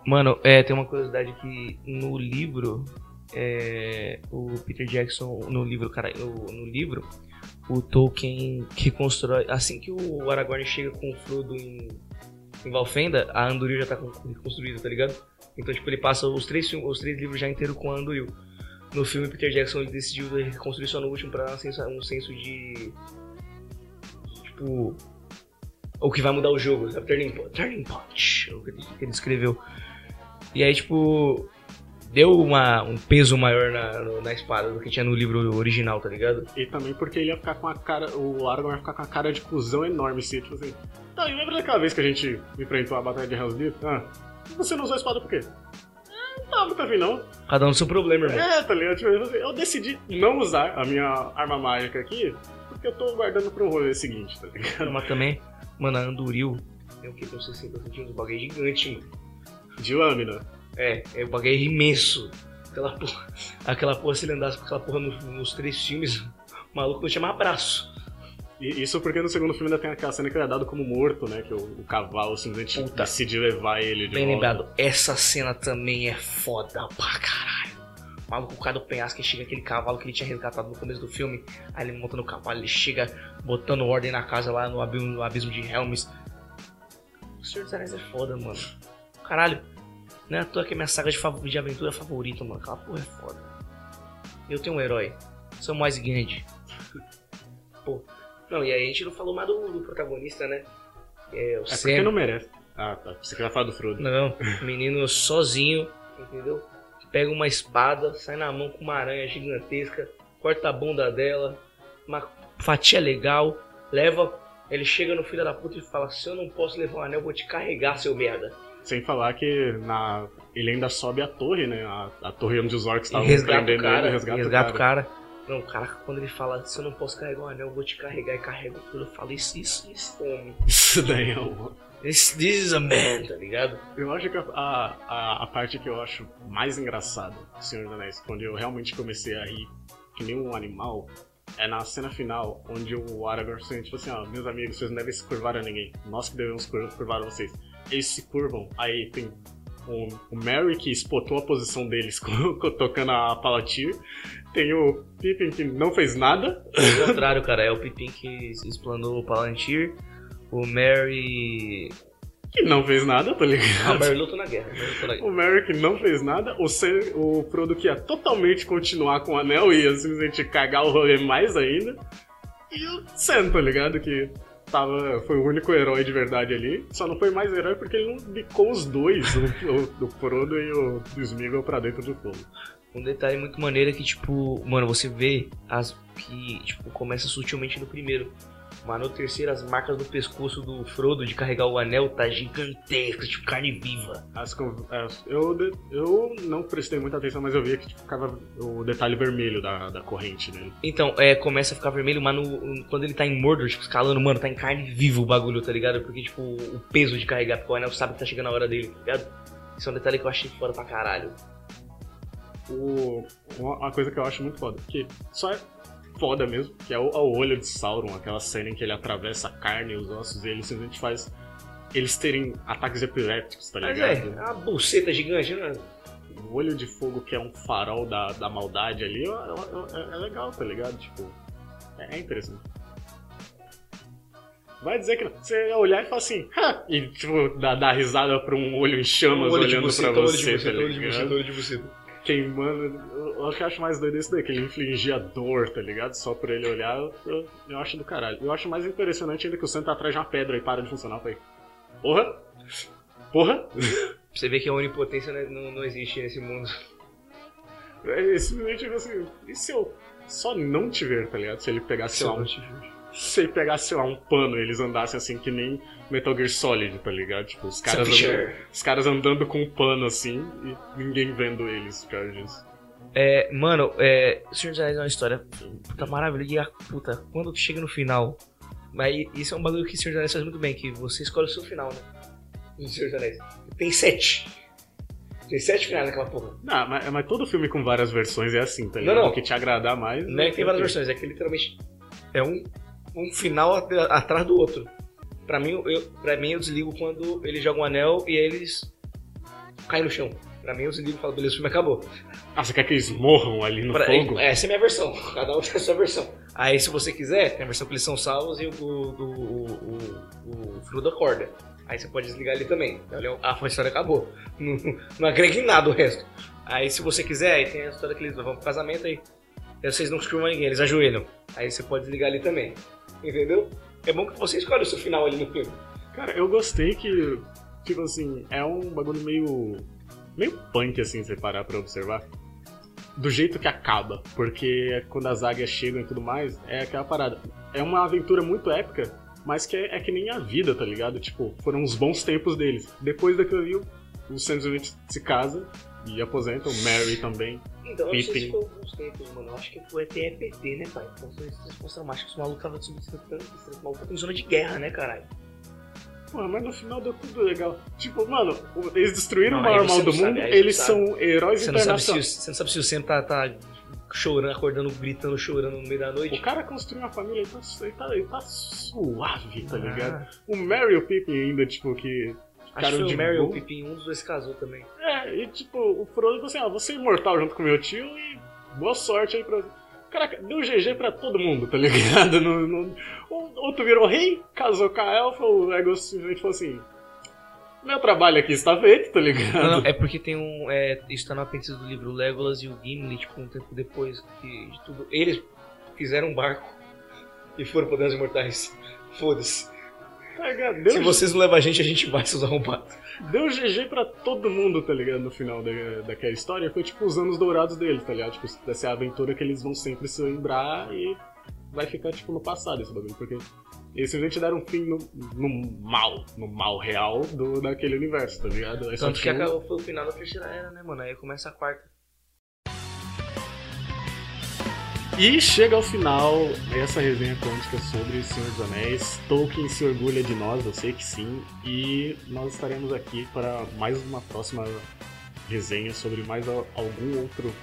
Mano, é, tem uma curiosidade que no livro é, o Peter Jackson no livro, cara, no, no livro, o Tolkien que constrói. Assim que o Aragorn chega com o Frodo em, em Valfenda, a Anduril já tá construída, tá ligado? Então, tipo, ele passa os três, os três livros já inteiros com a Anduril. No filme, Peter Jackson decidiu reconstruir só no último pra um senso, de. Tipo. O que vai mudar o jogo, sabe? Turning, turning Point, o que ele escreveu. E aí, tipo, deu uma, um peso maior na, na espada do que tinha no livro original, tá ligado? E também porque ele ia ficar com a cara. O Aragorn ia ficar com a cara de cuzão enorme, assim, tipo assim. Tá, e lembra daquela vez que a gente enfrentou a Batalha de Helm's Deep? Ah, você não usou a espada por quê? Não tava muito afim, não. Cada um seu problema, irmão. É, tá ligado? Tipo, eu decidi não usar a minha arma mágica aqui, porque eu tô guardando pro rolê seguinte, tá ligado? Mas também, mano, a Anduril tem o que? Tem uns 60 centímetros, bagulho gigante, mano. De lâmina. É, é um bagulho imenso. Aquela porra, aquela porra, se ele andasse com aquela porra nos, nos três filmes, o maluco não tinha mais braço. E isso porque no segundo filme ainda tem aquela cena que ele é dado como morto, né? Que o, o cavalo simplesmente Puta. decide levar ele de Bem volta. lembrado, essa cena também é foda pra caralho. O maluco, o cara do penhasco, que chega aquele cavalo que ele tinha resgatado no começo do filme. Aí ele monta no cavalo, ele chega botando ordem na casa lá no abismo, no abismo de Helms. O Senhor dos Anéis é foda, mano. Caralho, não é à toa que é minha saga de, de aventura favorita, mano. Aquela porra é foda. Eu tenho um herói. Sou mais grande. Pô. Não, e aí a gente não falou mais do, do protagonista, né? É o É Sam. porque não merece. Ah, tá. Você quer falar do Frodo. Não, menino sozinho, entendeu? Pega uma espada, sai na mão com uma aranha gigantesca, corta a bunda dela, uma fatia legal, leva. Ele chega no filho da puta e fala: Se eu não posso levar o anel, eu vou te carregar, seu merda. Sem falar que na... ele ainda sobe a torre, né? A, a torre onde os orcs estavam o prendendo cara, ele, resgata, resgata, o cara. Não, cara, quando ele fala: Se eu não posso carregar o anel, eu vou te carregar e carrega tudo. Eu falo: Isso, isso, isso, homem. Isso daí é um... This, this is a man, tá ligado? Eu acho que a, a, a parte que eu acho mais engraçada do Senhor dos Anéis, quando eu realmente comecei a rir que nem um animal, é na cena final, onde o Aragorn sente, tipo assim, ó, meus amigos, vocês não devem se curvar a ninguém. Nós que devemos cur- curvar a vocês. Eles se curvam, aí tem o, o Merry que espotou a posição deles tocando a Palantir. Tem o Pippin que não fez nada. Ao contrário, cara, é o Pippin que explanou o Palantir, o Mary. Que não fez nada, tá Ah, o ligado? Mary lutou na guerra. Mary lutou na guerra. O Merrick não fez nada, o, Sam, o Frodo que ia totalmente continuar com o anel e ia simplesmente cagar o rolê mais ainda. E o Sam, tá ligado? Que tava, foi o único herói de verdade ali. Só não foi mais herói porque ele não bicou os dois, o, o, o Frodo e o, o Smeagol pra dentro do fogo. Um detalhe muito maneiro é que, tipo, mano, você vê as que, tipo, começa sutilmente no primeiro. Mas no terceiro, as marcas do pescoço do Frodo de carregar o anel tá gigantesca, tipo carne viva. As as- eu, eu não prestei muita atenção, mas eu via que tipo, ficava o detalhe vermelho da, da corrente dele. Então, é, começa a ficar vermelho, mas no- quando ele tá em Mordor, tipo, escalando, mano, tá em carne viva o bagulho, tá ligado? Porque, tipo, o peso de carregar, porque o anel sabe que tá chegando a hora dele, tá ligado? Isso é um detalhe que eu achei foda pra caralho. O, uma coisa que eu acho muito foda, que só é foda mesmo, que é o, é o olho de Sauron, aquela cena em que ele atravessa a carne e os ossos e ele simplesmente faz eles terem ataques epilépticos, tá Mas é, ligado? é uma buceta gigante, né? O olho de fogo que é um farol da, da maldade ali é, é- é legal, tá ligado? Tipo, é, é interessante. Vai dizer que não. Você olhar e falar assim, "Ha!" e tipo, dar, dar risada pra um olho em chamas Olho de olhando buceta, pra olho de você, buceta, tá olho de ligado? buceta, olho de buceta. Queimando. Eu, o que eu acho mais doido é isso daí, que ele infligia dor, tá ligado? Só por ele olhar, eu, eu, acho do caralho. Eu acho mais impressionante ainda que o santo tá atrás de uma pedra e para de funcionar. Falei, porra? Porra? Pra você ver que a onipotência não, não, não existe nesse mundo. É simplesmente tipo assim, e se eu só não te ver, tá ligado? Se ele pegasse, sei lá, um, se ele pegasse, sei lá, um pano e eles andassem assim que nem Metal Gear Solid, tá ligado? Tipo, os caras, andando, os caras andando com um pano assim e ninguém vendo eles por causa disso. É, mano, é, o Senhor dos Anéis é uma história puta maravilhosa. E a puta, quando tu chega no final. Mas isso é um bagulho que o Senhor dos Anéis faz muito bem, que você escolhe o seu final, né? Do Senhor dos Anéis. Tem sete. Tem sete finais naquela porra. Não, mas, mas todo filme com várias versões é assim, tá Não, ligado? não. O que te agradar mais. Não é que tem várias versões, é que literalmente é um, um final at- atrás do outro. Pra mim, eu, pra mim, eu desligo quando eles jogam um anel e aí eles caem no chão. Pra mim, os inimigos falam, beleza, o filme acabou. Ah, você quer que eles morram ali no Pra- fogo? Essa é a minha versão. Cada um tem a sua versão. Aí, se você quiser, tem a versão que eles são salvos e o, o, o, o, o Frodo acorda. Aí você pode desligar ali também. Então, a a história acabou. Não, não agrega em nada o resto. Aí, se você quiser, aí tem a história que eles vão pro casamento aí. Aí vocês não escrevam ninguém, eles ajoelham. Aí você pode desligar ali também. Entendeu? É bom que você escolhe o seu final ali no filme. Cara, eu gostei que, tipo assim, é um bagulho meio. meio punk, assim, você parar pra observar. Do jeito que acaba. Porque quando as águias chegam e tudo mais, é aquela parada. É uma aventura muito épica, mas que é, é que nem a vida, tá ligado? Tipo, foram os bons tempos deles. Depois daquilo ali, o Sam Smith se casa e aposenta, o Mary também. Então, eu não sei Pippin. se foi alguns tempos, mano. Eu acho que foi até EPT, né, pai? Então, mais que os malucos estavam substituindo. Em zona de guerra, né, caralho? Pô, mas no final deu tudo legal. Tipo, mano, eles destruíram Não, o maior mal do sabe, mundo, eles são heróis Você internacionais. você não sabe se o Sam tá, tá chorando, acordando, gritando, chorando no meio da noite. O cara construiu uma família, ele tá, ele tá, ele tá suave, tá Ah, ligado? O Mary e o Pippin ainda, tipo, que Acho que o Mary ou o. Pippin, um dos dois casou também. É, e tipo, o Frodo falou assim, ó, você é imortal junto com meu tio e boa sorte aí pra... Caraca, deu GG pra todo mundo, tá ligado? No, no... O outro virou rei, casou com a elfa, o Legolas simplesmente falou assim... Meu trabalho aqui está feito, tá ligado? Não, não, é porque tem um. É, isso tá no apêndice do livro. Legolas e o Gimli, tipo, um tempo depois que, de tudo. Eles fizeram um barco e foram para os Imortais. Foda-se. Deu Se vocês não levam a gente, a gente vai, seus arrombados. Deu GG pra todo mundo, tá ligado? No final da, daquela história. Foi tipo os anos dourados deles, tá ligado? Tipo, dessa aventura que eles vão sempre se lembrar e vai ficar, tipo, no passado esse bagulho. Porque eles simplesmente deram um fim no, no mal, no mal real do, daquele universo, tá ligado? Aí só Tanto que um- acabou, foi o final da terceira era, né, mano? Aí começa a quarta. E chega ao final essa resenha quântica sobre Senhor dos Anéis. Tolkien se orgulha de nós, eu sei que sim. E nós estaremos aqui para mais uma próxima resenha sobre mais algum outro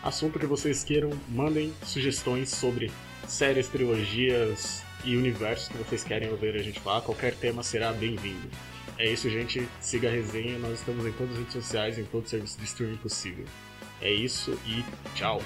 assunto que vocês queiram. Mandem sugestões sobre séries, trilogias e universos que vocês querem ouvir a gente falar. Qualquer tema será bem-vindo. É isso, gente. Siga a resenha. Nós estamos em todas as redes sociais, em todo serviço de streaming possível. É isso e tchau.